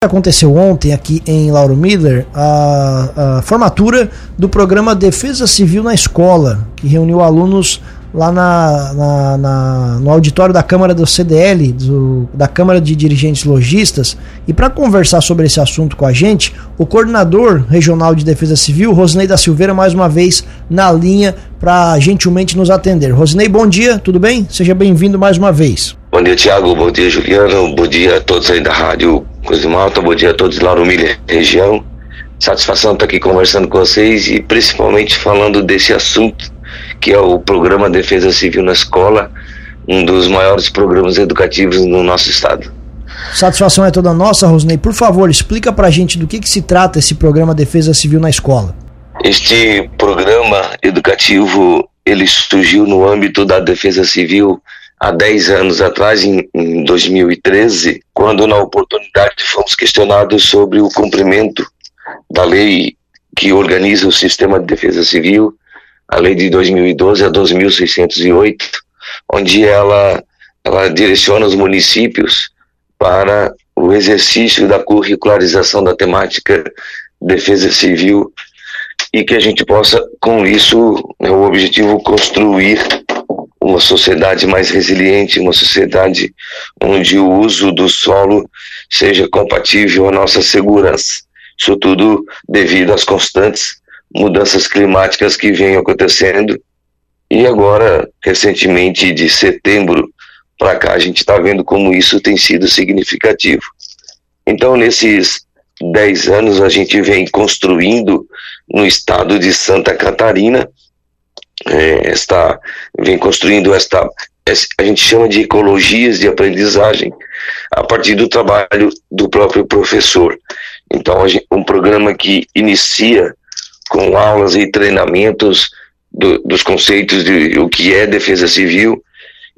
Aconteceu ontem aqui em Lauro Miller a, a, formatura do programa Defesa Civil na Escola, que reuniu alunos lá na, na, na no auditório da Câmara do CDL, do, da Câmara de Dirigentes Logistas. E para conversar sobre esse assunto com a gente, o coordenador regional de Defesa Civil, Rosnei da Silveira, mais uma vez na linha para gentilmente nos atender. Rosnei, bom dia, tudo bem? Seja bem-vindo mais uma vez. Bom dia, Tiago. Bom dia, Juliano. Bom dia a todos aí da Rádio Coisa Malta. Bom dia a todos lá no Milha região. Satisfação estar aqui conversando com vocês e principalmente falando desse assunto que é o programa Defesa Civil na Escola, um dos maiores programas educativos no nosso estado. Satisfação é toda nossa, Rosnei. Por favor, explica pra gente do que, que se trata esse programa Defesa Civil na Escola. Este programa educativo ele surgiu no âmbito da Defesa Civil há 10 anos atrás, em, em 2013, quando na oportunidade fomos questionados sobre o cumprimento da lei que organiza o sistema de defesa civil, a lei de 2012 a 2608, onde ela, ela direciona os municípios para o exercício da curricularização da temática defesa civil e que a gente possa, com isso, é o objetivo construir uma sociedade mais resiliente, uma sociedade onde o uso do solo seja compatível à nossa segurança. Isso tudo devido às constantes mudanças climáticas que vêm acontecendo. E agora, recentemente, de setembro para cá, a gente está vendo como isso tem sido significativo. Então, nesses 10 anos, a gente vem construindo no estado de Santa Catarina é, vem construindo esta, a gente chama de ecologias de aprendizagem, a partir do trabalho do próprio professor. Então, gente, um programa que inicia com aulas e treinamentos do, dos conceitos de o que é defesa civil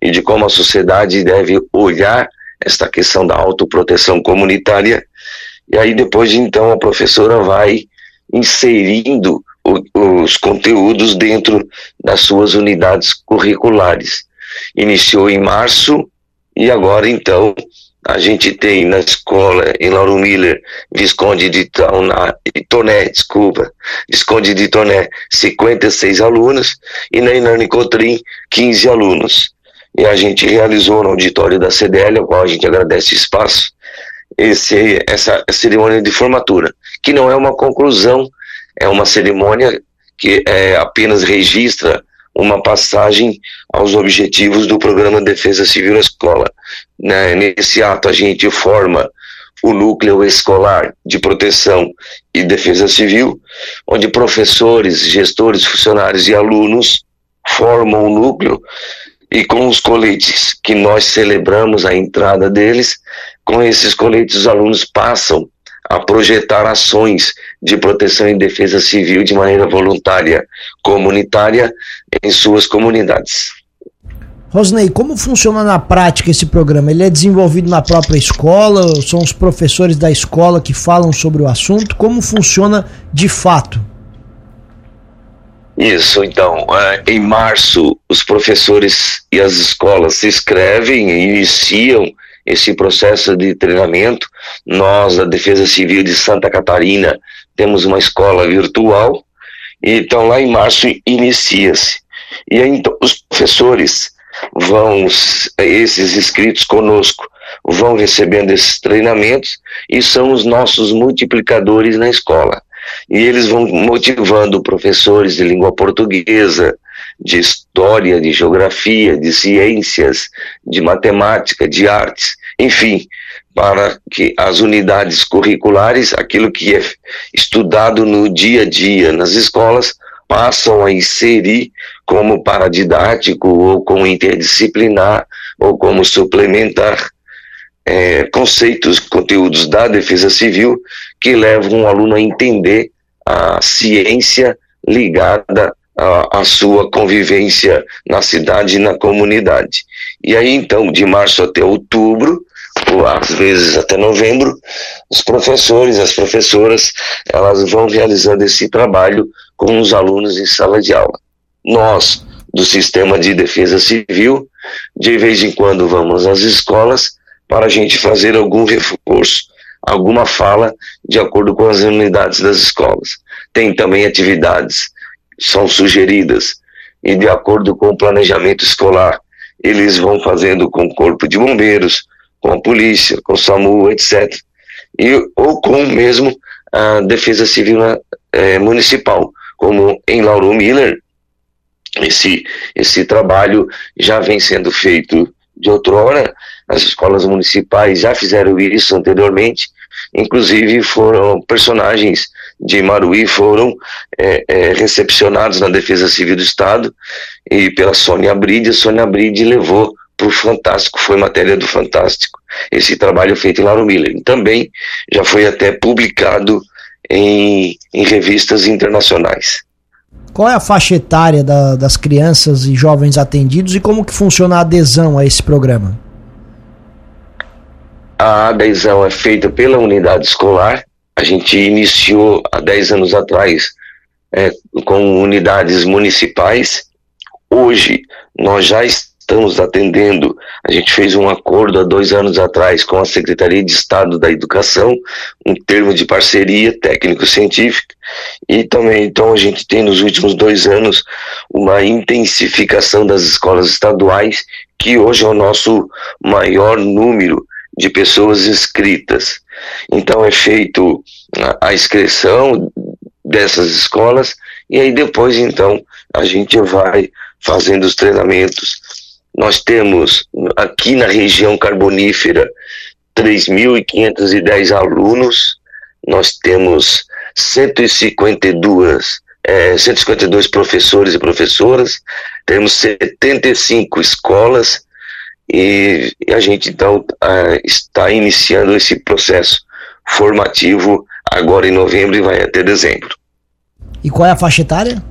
e de como a sociedade deve olhar esta questão da autoproteção comunitária. E aí depois, então, a professora vai inserindo os conteúdos dentro das suas unidades curriculares. Iniciou em março e agora então a gente tem na escola em Lauro Miller, Visconde de Toné, Toné, desculpa, Visconde de Toné, 56 alunos e na Inani Cotrim, 15 alunos. E a gente realizou no auditório da CDL, ao qual a gente agradece o espaço, esse, essa cerimônia de formatura, que não é uma conclusão é uma cerimônia que é, apenas registra uma passagem aos objetivos do programa Defesa Civil na Escola. Né? Nesse ato, a gente forma o núcleo escolar de proteção e defesa civil, onde professores, gestores, funcionários e alunos formam o núcleo e com os coletes que nós celebramos a entrada deles, com esses coletes os alunos passam a projetar ações de proteção e defesa civil de maneira voluntária, comunitária, em suas comunidades. Rosnei, como funciona na prática esse programa? Ele é desenvolvido na própria escola? São os professores da escola que falam sobre o assunto? Como funciona de fato? Isso, então, é, em março, os professores e as escolas se inscrevem e iniciam esse processo de treinamento. Nós, da Defesa Civil de Santa Catarina, temos uma escola virtual, então lá em março inicia-se. E aí então, os professores vão, esses inscritos conosco, vão recebendo esses treinamentos e são os nossos multiplicadores na escola. E eles vão motivando professores de língua portuguesa, de história, de geografia, de ciências, de matemática, de artes, enfim, para que as unidades curriculares, aquilo que é estudado no dia a dia nas escolas, passam a inserir como paradidático ou como interdisciplinar ou como suplementar é, conceitos, conteúdos da defesa civil que levam o aluno a entender a ciência ligada à, à sua convivência na cidade e na comunidade. E aí, então, de março até outubro, ou às vezes até novembro, os professores, as professoras, elas vão realizando esse trabalho com os alunos em sala de aula. Nós, do Sistema de Defesa Civil, de vez em quando vamos às escolas para a gente fazer algum reforço alguma fala de acordo com as unidades das escolas. Tem também atividades são sugeridas e de acordo com o planejamento escolar, eles vão fazendo com o corpo de bombeiros, com a polícia, com o SAMU, etc. E, ou com mesmo a defesa civil é, municipal, como em Lauro Miller, esse, esse trabalho já vem sendo feito de outrora, as escolas municipais já fizeram isso anteriormente, inclusive foram personagens de Maruí foram é, é, recepcionados na Defesa Civil do Estado. E pela Sônia Bride, a Sônia Bride levou para o Fantástico, foi matéria do Fantástico, esse trabalho feito em Lauro Miller. Também já foi até publicado em, em revistas internacionais. Qual é a faixa etária da, das crianças e jovens atendidos e como que funciona a adesão a esse programa? A adesão é feita pela unidade escolar. A gente iniciou há 10 anos atrás é, com unidades municipais. Hoje nós já estamos estamos atendendo. A gente fez um acordo há dois anos atrás com a Secretaria de Estado da Educação, um termo de parceria técnico-científica, e também, então, a gente tem nos últimos dois anos uma intensificação das escolas estaduais, que hoje é o nosso maior número de pessoas inscritas. Então, é feito a inscrição dessas escolas, e aí depois, então, a gente vai fazendo os treinamentos nós temos aqui na região carbonífera 3.510 alunos, nós temos 152, é, 152 professores e professoras, temos 75 escolas e, a gente então está iniciando esse processo formativo agora em novembro e vai até dezembro. E qual é a faixa etária?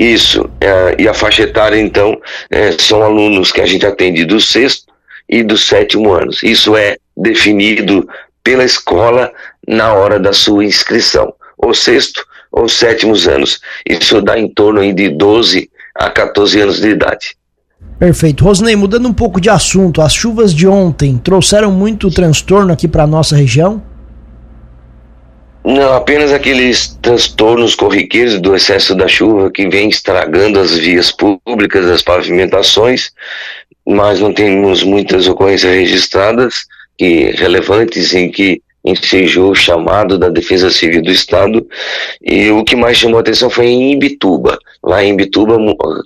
Isso, é, e a faixa etária, então, é, são alunos que a gente atende do sexto e do sétimo anos. Isso é definido pela escola na hora da sua inscrição, ou sexto ou sétimos anos. Isso dá em torno de 12 a 14 anos de idade. Perfeito. Rosnei, mudando um pouco de assunto, as chuvas de ontem trouxeram muito transtorno aqui para nossa região? Não, apenas aqueles transtornos corriqueiros do excesso da chuva que vem estragando as vias públicas, as pavimentações, mas não temos muitas ocorrências registradas e relevantes em que ensejou o chamado da Defesa Civil do Estado e o que mais chamou a atenção foi em Imbituba. Lá em Imbituba,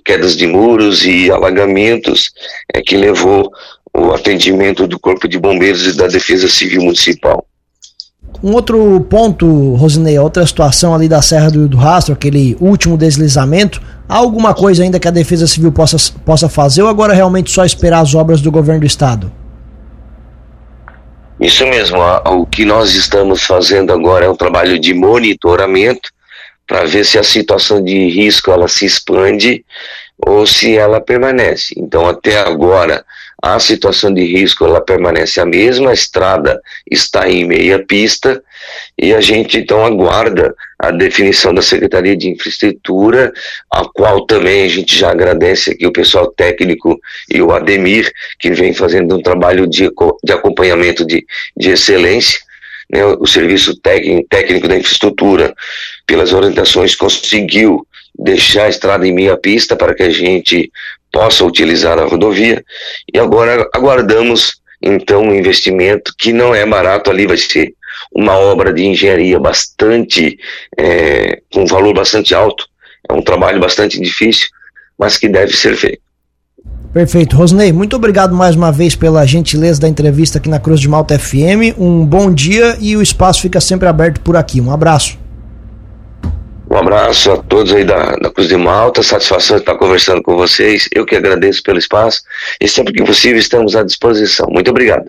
quedas de muros e alagamentos é que levou o atendimento do Corpo de Bombeiros e da Defesa Civil Municipal. Um outro ponto, Rosinei, outra situação ali da Serra do, do Rastro, aquele último deslizamento, há alguma coisa ainda que a Defesa Civil possa, possa fazer ou agora realmente só esperar as obras do governo do estado? Isso mesmo, o que nós estamos fazendo agora é um trabalho de monitoramento para ver se a situação de risco ela se expande ou se ela permanece. Então, até agora, a situação de risco ela permanece a mesma, a estrada está em meia pista e a gente então aguarda a definição da Secretaria de Infraestrutura, a qual também a gente já agradece aqui o pessoal técnico e o Ademir, que vem fazendo um trabalho de, de acompanhamento de, de excelência. Né, o serviço técnico, técnico da infraestrutura, pelas orientações, conseguiu deixar a estrada em meia pista para que a gente possa utilizar a rodovia. E agora aguardamos então um investimento que não é barato, ali vai ser uma obra de engenharia bastante, é, com valor bastante alto, é um trabalho bastante difícil, mas que deve ser feito. Perfeito. Rosnei, muito obrigado mais uma vez pela gentileza da entrevista aqui na Cruz de Malta FM. Um bom dia e o espaço fica sempre aberto por aqui. Um abraço. Um abraço a todos aí da, da Cruz de Malta, satisfação de estar conversando com vocês. Eu que agradeço pelo espaço e sempre que possível estamos à disposição. Muito obrigado.